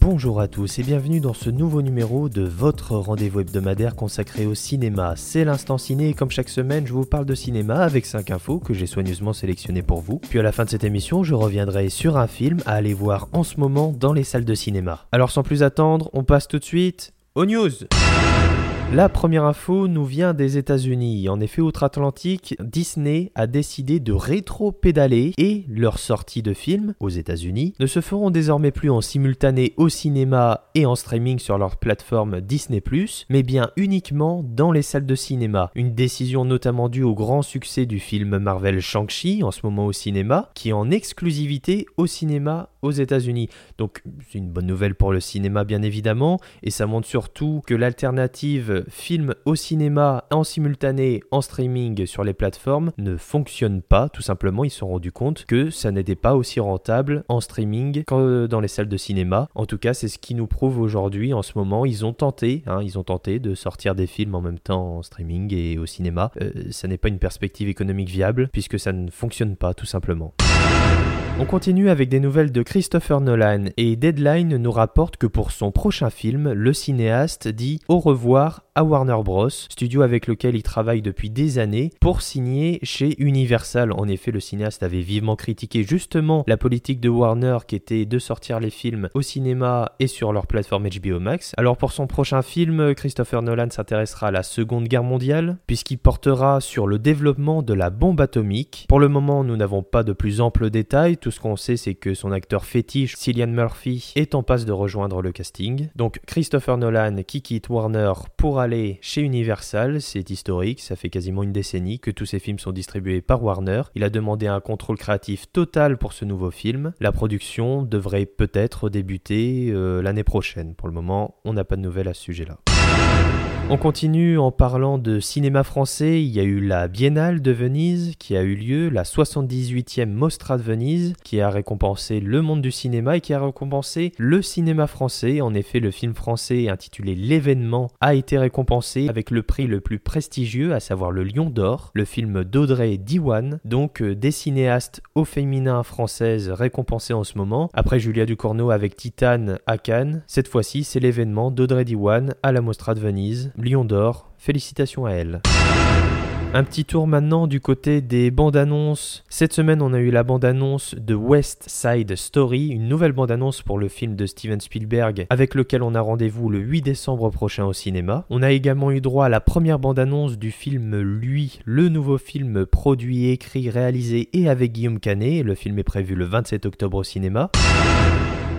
Bonjour à tous et bienvenue dans ce nouveau numéro de votre rendez-vous hebdomadaire consacré au cinéma. C'est l'instant ciné et comme chaque semaine, je vous parle de cinéma avec 5 infos que j'ai soigneusement sélectionnées pour vous. Puis à la fin de cette émission, je reviendrai sur un film à aller voir en ce moment dans les salles de cinéma. Alors sans plus attendre, on passe tout de suite aux news. La première info nous vient des États-Unis. En effet, outre-Atlantique, Disney a décidé de rétro-pédaler et leurs sorties de films aux États-Unis ne se feront désormais plus en simultané au cinéma et en streaming sur leur plateforme Disney+, mais bien uniquement dans les salles de cinéma. Une décision notamment due au grand succès du film Marvel Shang-Chi en ce moment au cinéma, qui est en exclusivité au cinéma aux États-Unis. Donc c'est une bonne nouvelle pour le cinéma bien évidemment, et ça montre surtout que l'alternative film au cinéma en simultané en streaming sur les plateformes ne fonctionne pas. Tout simplement, ils se sont rendus compte que ça n'était pas aussi rentable en streaming qu'en dans les salles de cinéma. En tout cas, c'est ce qui nous prouve aujourd'hui. En ce moment, ils ont tenté, hein, ils ont tenté de sortir des films en même temps en streaming et au cinéma. Euh, ça n'est pas une perspective économique viable puisque ça ne fonctionne pas tout simplement. On continue avec des nouvelles de Christopher Nolan et Deadline nous rapporte que pour son prochain film, le cinéaste dit au revoir à Warner Bros, studio avec lequel il travaille depuis des années, pour signer chez Universal. En effet, le cinéaste avait vivement critiqué justement la politique de Warner qui était de sortir les films au cinéma et sur leur plateforme HBO Max. Alors pour son prochain film, Christopher Nolan s'intéressera à la Seconde Guerre mondiale, puisqu'il portera sur le développement de la bombe atomique. Pour le moment, nous n'avons pas de plus amples détails, ce qu'on sait c'est que son acteur fétiche, Cillian Murphy, est en passe de rejoindre le casting. Donc Christopher Nolan qui quitte Warner pour aller chez Universal, c'est historique, ça fait quasiment une décennie que tous ses films sont distribués par Warner. Il a demandé un contrôle créatif total pour ce nouveau film. La production devrait peut-être débuter euh, l'année prochaine. Pour le moment, on n'a pas de nouvelles à ce sujet-là. On continue en parlant de cinéma français. Il y a eu la Biennale de Venise qui a eu lieu, la 78e Mostra de Venise qui a récompensé le monde du cinéma et qui a récompensé le cinéma français. En effet, le film français intitulé L'événement a été récompensé avec le prix le plus prestigieux, à savoir le Lion d'Or, le film d'Audrey Diwan, donc euh, des cinéastes au féminin françaises récompensés en ce moment. Après Julia Ducournau avec Titane à Cannes, cette fois-ci c'est l'événement d'Audrey Diwan à la Mostra de Venise. Lion d'Or, félicitations à elle. Un petit tour maintenant du côté des bandes annonces. Cette semaine, on a eu la bande annonce de West Side Story, une nouvelle bande annonce pour le film de Steven Spielberg, avec lequel on a rendez-vous le 8 décembre prochain au cinéma. On a également eu droit à la première bande annonce du film Lui, le nouveau film produit, écrit, réalisé et avec Guillaume Canet. Le film est prévu le 27 octobre au cinéma.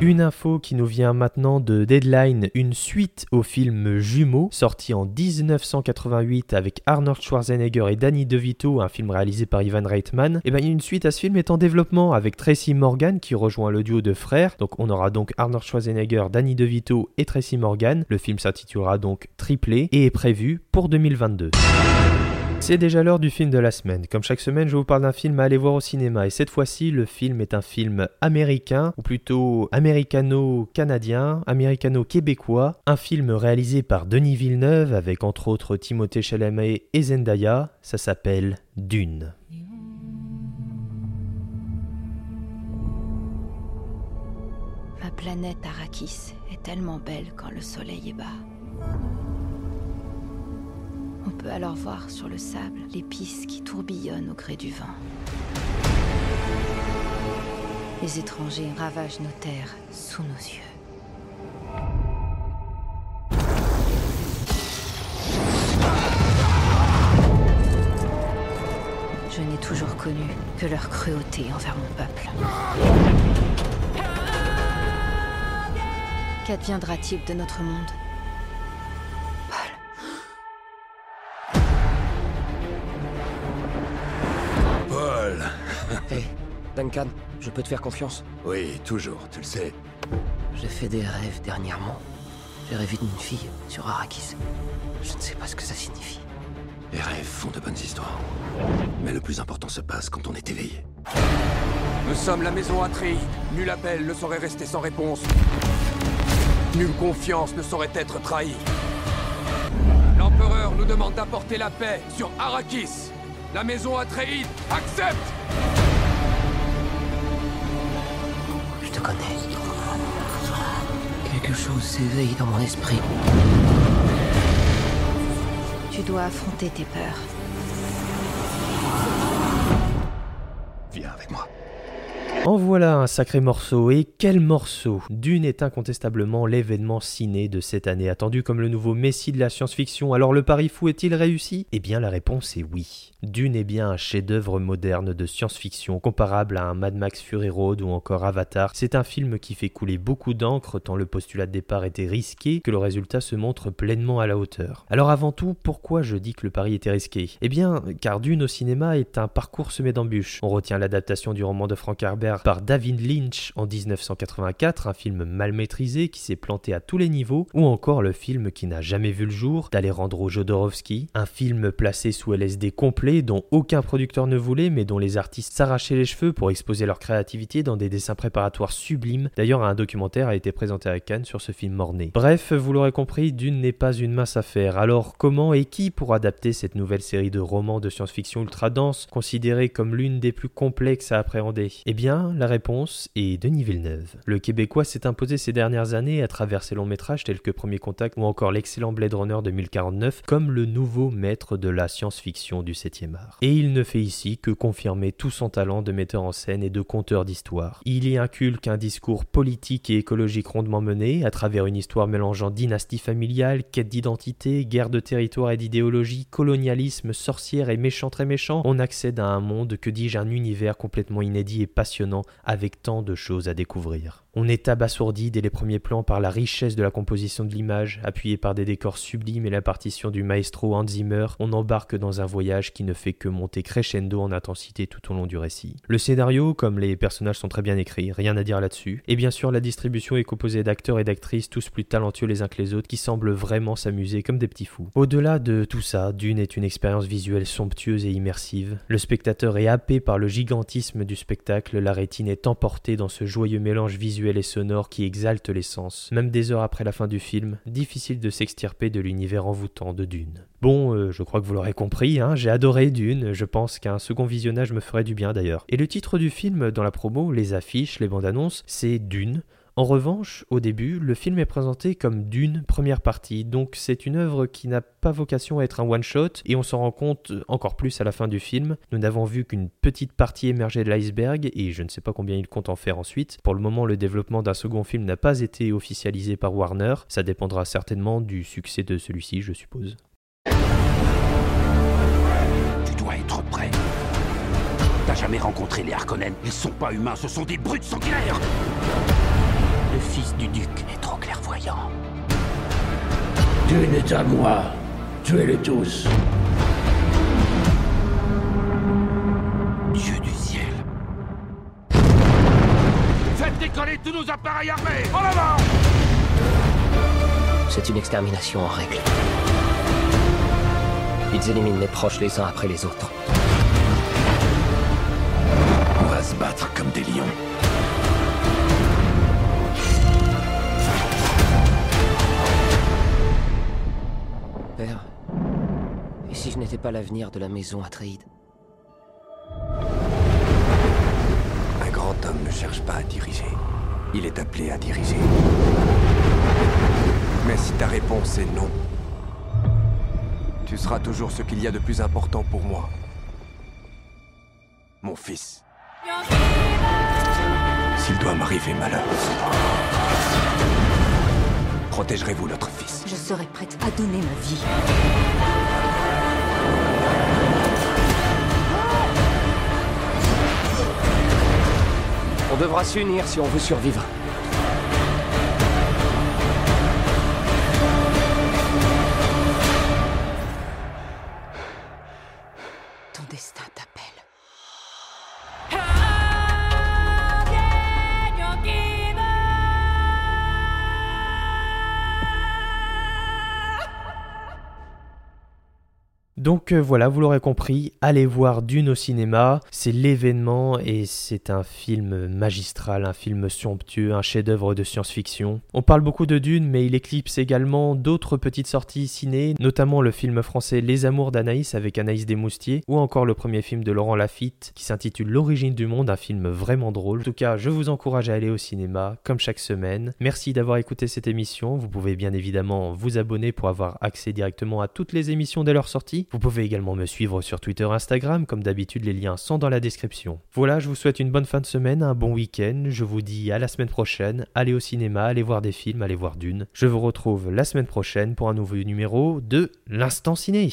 Une info qui nous vient maintenant de Deadline, une suite au film Jumeaux, sorti en 1988 avec Arnold Schwarzenegger et Danny DeVito, un film réalisé par Ivan Reitman. Et bien une suite à ce film est en développement avec Tracy Morgan qui rejoint le duo de frères. Donc on aura donc Arnold Schwarzenegger, Danny DeVito et Tracy Morgan. Le film s'intitulera donc Triplé et est prévu pour 2022. C'est déjà l'heure du film de la semaine. Comme chaque semaine, je vous parle d'un film à aller voir au cinéma. Et cette fois-ci, le film est un film américain, ou plutôt américano-canadien, américano-québécois. Un film réalisé par Denis Villeneuve avec entre autres Timothée Chalamet et Zendaya. Ça s'appelle Dune. Ma planète Arrakis est tellement belle quand le soleil est bas. Peut alors voir sur le sable l'épice qui tourbillonne au gré du vent. Les étrangers ravagent nos terres sous nos yeux. Je n'ai toujours connu que leur cruauté envers mon peuple. Qu'adviendra-t-il de notre monde? Duncan, je peux te faire confiance Oui, toujours, tu le sais. J'ai fait des rêves dernièrement. J'ai rêvé d'une fille sur Arrakis. Je ne sais pas ce que ça signifie. Les rêves font de bonnes histoires. Mais le plus important se passe quand on est éveillé. Nous sommes la maison Atréide. Nul appel ne saurait rester sans réponse. Nulle confiance ne saurait être trahie. L'empereur nous demande d'apporter la paix sur Arrakis. La maison Atréide accepte connais. Quelque chose s'éveille dans mon esprit. Tu dois affronter tes peurs. Viens avec moi. En voilà un sacré morceau, et quel morceau Dune est incontestablement l'événement ciné de cette année, attendu comme le nouveau messie de la science-fiction. Alors le pari fou est-il réussi? Eh bien la réponse est oui. Dune est bien un chef-d'œuvre moderne de science-fiction, comparable à un Mad Max Fury Road ou encore Avatar. C'est un film qui fait couler beaucoup d'encre, tant le postulat de départ était risqué que le résultat se montre pleinement à la hauteur. Alors avant tout, pourquoi je dis que le pari était risqué? Eh bien, car Dune au cinéma est un parcours semé d'embûches. On retient l'adaptation du roman de Frank Herbert par David Lynch en 1984, un film mal maîtrisé qui s'est planté à tous les niveaux, ou encore le film qui n'a jamais vu le jour d'Alejandro Jodorowsky, un film placé sous LSD complet dont aucun producteur ne voulait mais dont les artistes s'arrachaient les cheveux pour exposer leur créativité dans des dessins préparatoires sublimes. D'ailleurs, un documentaire a été présenté à Cannes sur ce film morné. Bref, vous l'aurez compris, Dune n'est pas une mince affaire. Alors comment et qui pour adapter cette nouvelle série de romans de science-fiction ultra dense, considérée comme l'une des plus complexes à appréhender? Eh bien, la réponse est Denis Villeneuve. Le Québécois s'est imposé ces dernières années à travers ses longs métrages tels que Premier Contact ou encore l'excellent Blade Runner 2049 comme le nouveau maître de la science-fiction du 7e art. Et il ne fait ici que confirmer tout son talent de metteur en scène et de conteur d'histoire. Il y inculque un discours politique et écologique rondement mené à travers une histoire mélangeant dynastie familiale, quête d'identité, guerre de territoire et d'idéologie, colonialisme, sorcière et méchant très méchant. On accède à un monde, que dis-je, un univers complètement inédit et passionnant avec tant de choses à découvrir. On est abasourdi dès les premiers plans par la richesse de la composition de l'image, appuyée par des décors sublimes et la partition du maestro Hans Zimmer, on embarque dans un voyage qui ne fait que monter crescendo en intensité tout au long du récit. Le scénario, comme les personnages sont très bien écrits, rien à dire là-dessus, et bien sûr la distribution est composée d'acteurs et d'actrices tous plus talentueux les uns que les autres qui semblent vraiment s'amuser comme des petits fous. Au-delà de tout ça, Dune est une expérience visuelle somptueuse et immersive. Le spectateur est happé par le gigantisme du spectacle, la est emportée dans ce joyeux mélange visuel et sonore qui exalte les sens. Même des heures après la fin du film, difficile de s'extirper de l'univers envoûtant de Dune. Bon, euh, je crois que vous l'aurez compris, hein, j'ai adoré Dune, je pense qu'un second visionnage me ferait du bien d'ailleurs. Et le titre du film dans la promo, les affiches, les bandes annonces, c'est Dune. En revanche, au début, le film est présenté comme d'une première partie, donc c'est une œuvre qui n'a pas vocation à être un one-shot, et on s'en rend compte encore plus à la fin du film. Nous n'avons vu qu'une petite partie émerger de l'iceberg, et je ne sais pas combien il compte en faire ensuite. Pour le moment, le développement d'un second film n'a pas été officialisé par Warner, ça dépendra certainement du succès de celui-ci, je suppose. Tu dois être prêt. T'as jamais rencontré les Harkonnen Ils sont pas humains, ce sont des brutes sanguinaires fils du duc est trop clairvoyant. Dune est à moi. Tuez-les tous. Dieu du ciel. Faites décoller tous nos appareils armés En avant C'est une extermination en règle. Ils éliminent mes proches les uns après les autres. Pas l'avenir de la maison Atreide Un grand homme ne cherche pas à diriger. Il est appelé à diriger. Mais si ta réponse est non, tu seras toujours ce qu'il y a de plus important pour moi. Mon fils. S'il doit m'arriver malheur, protégerez-vous notre fils Je serai prête à donner ma vie. On devra s'unir si on veut survivre. Donc euh, voilà, vous l'aurez compris, allez voir Dune au cinéma, c'est l'événement et c'est un film magistral, un film somptueux, un chef-d'œuvre de science-fiction. On parle beaucoup de Dune, mais il éclipse également d'autres petites sorties ciné, notamment le film français Les Amours d'Anaïs avec Anaïs Desmoustiers, ou encore le premier film de Laurent Lafitte qui s'intitule L'origine du monde, un film vraiment drôle. En tout cas, je vous encourage à aller au cinéma, comme chaque semaine. Merci d'avoir écouté cette émission. Vous pouvez bien évidemment vous abonner pour avoir accès directement à toutes les émissions dès leur sortie. Vous pouvez également me suivre sur Twitter, Instagram, comme d'habitude les liens sont dans la description. Voilà, je vous souhaite une bonne fin de semaine, un bon week-end, je vous dis à la semaine prochaine, allez au cinéma, allez voir des films, allez voir Dune. Je vous retrouve la semaine prochaine pour un nouveau numéro de l'Instant Ciné.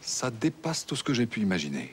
Ça dépasse tout ce que j'ai pu imaginer.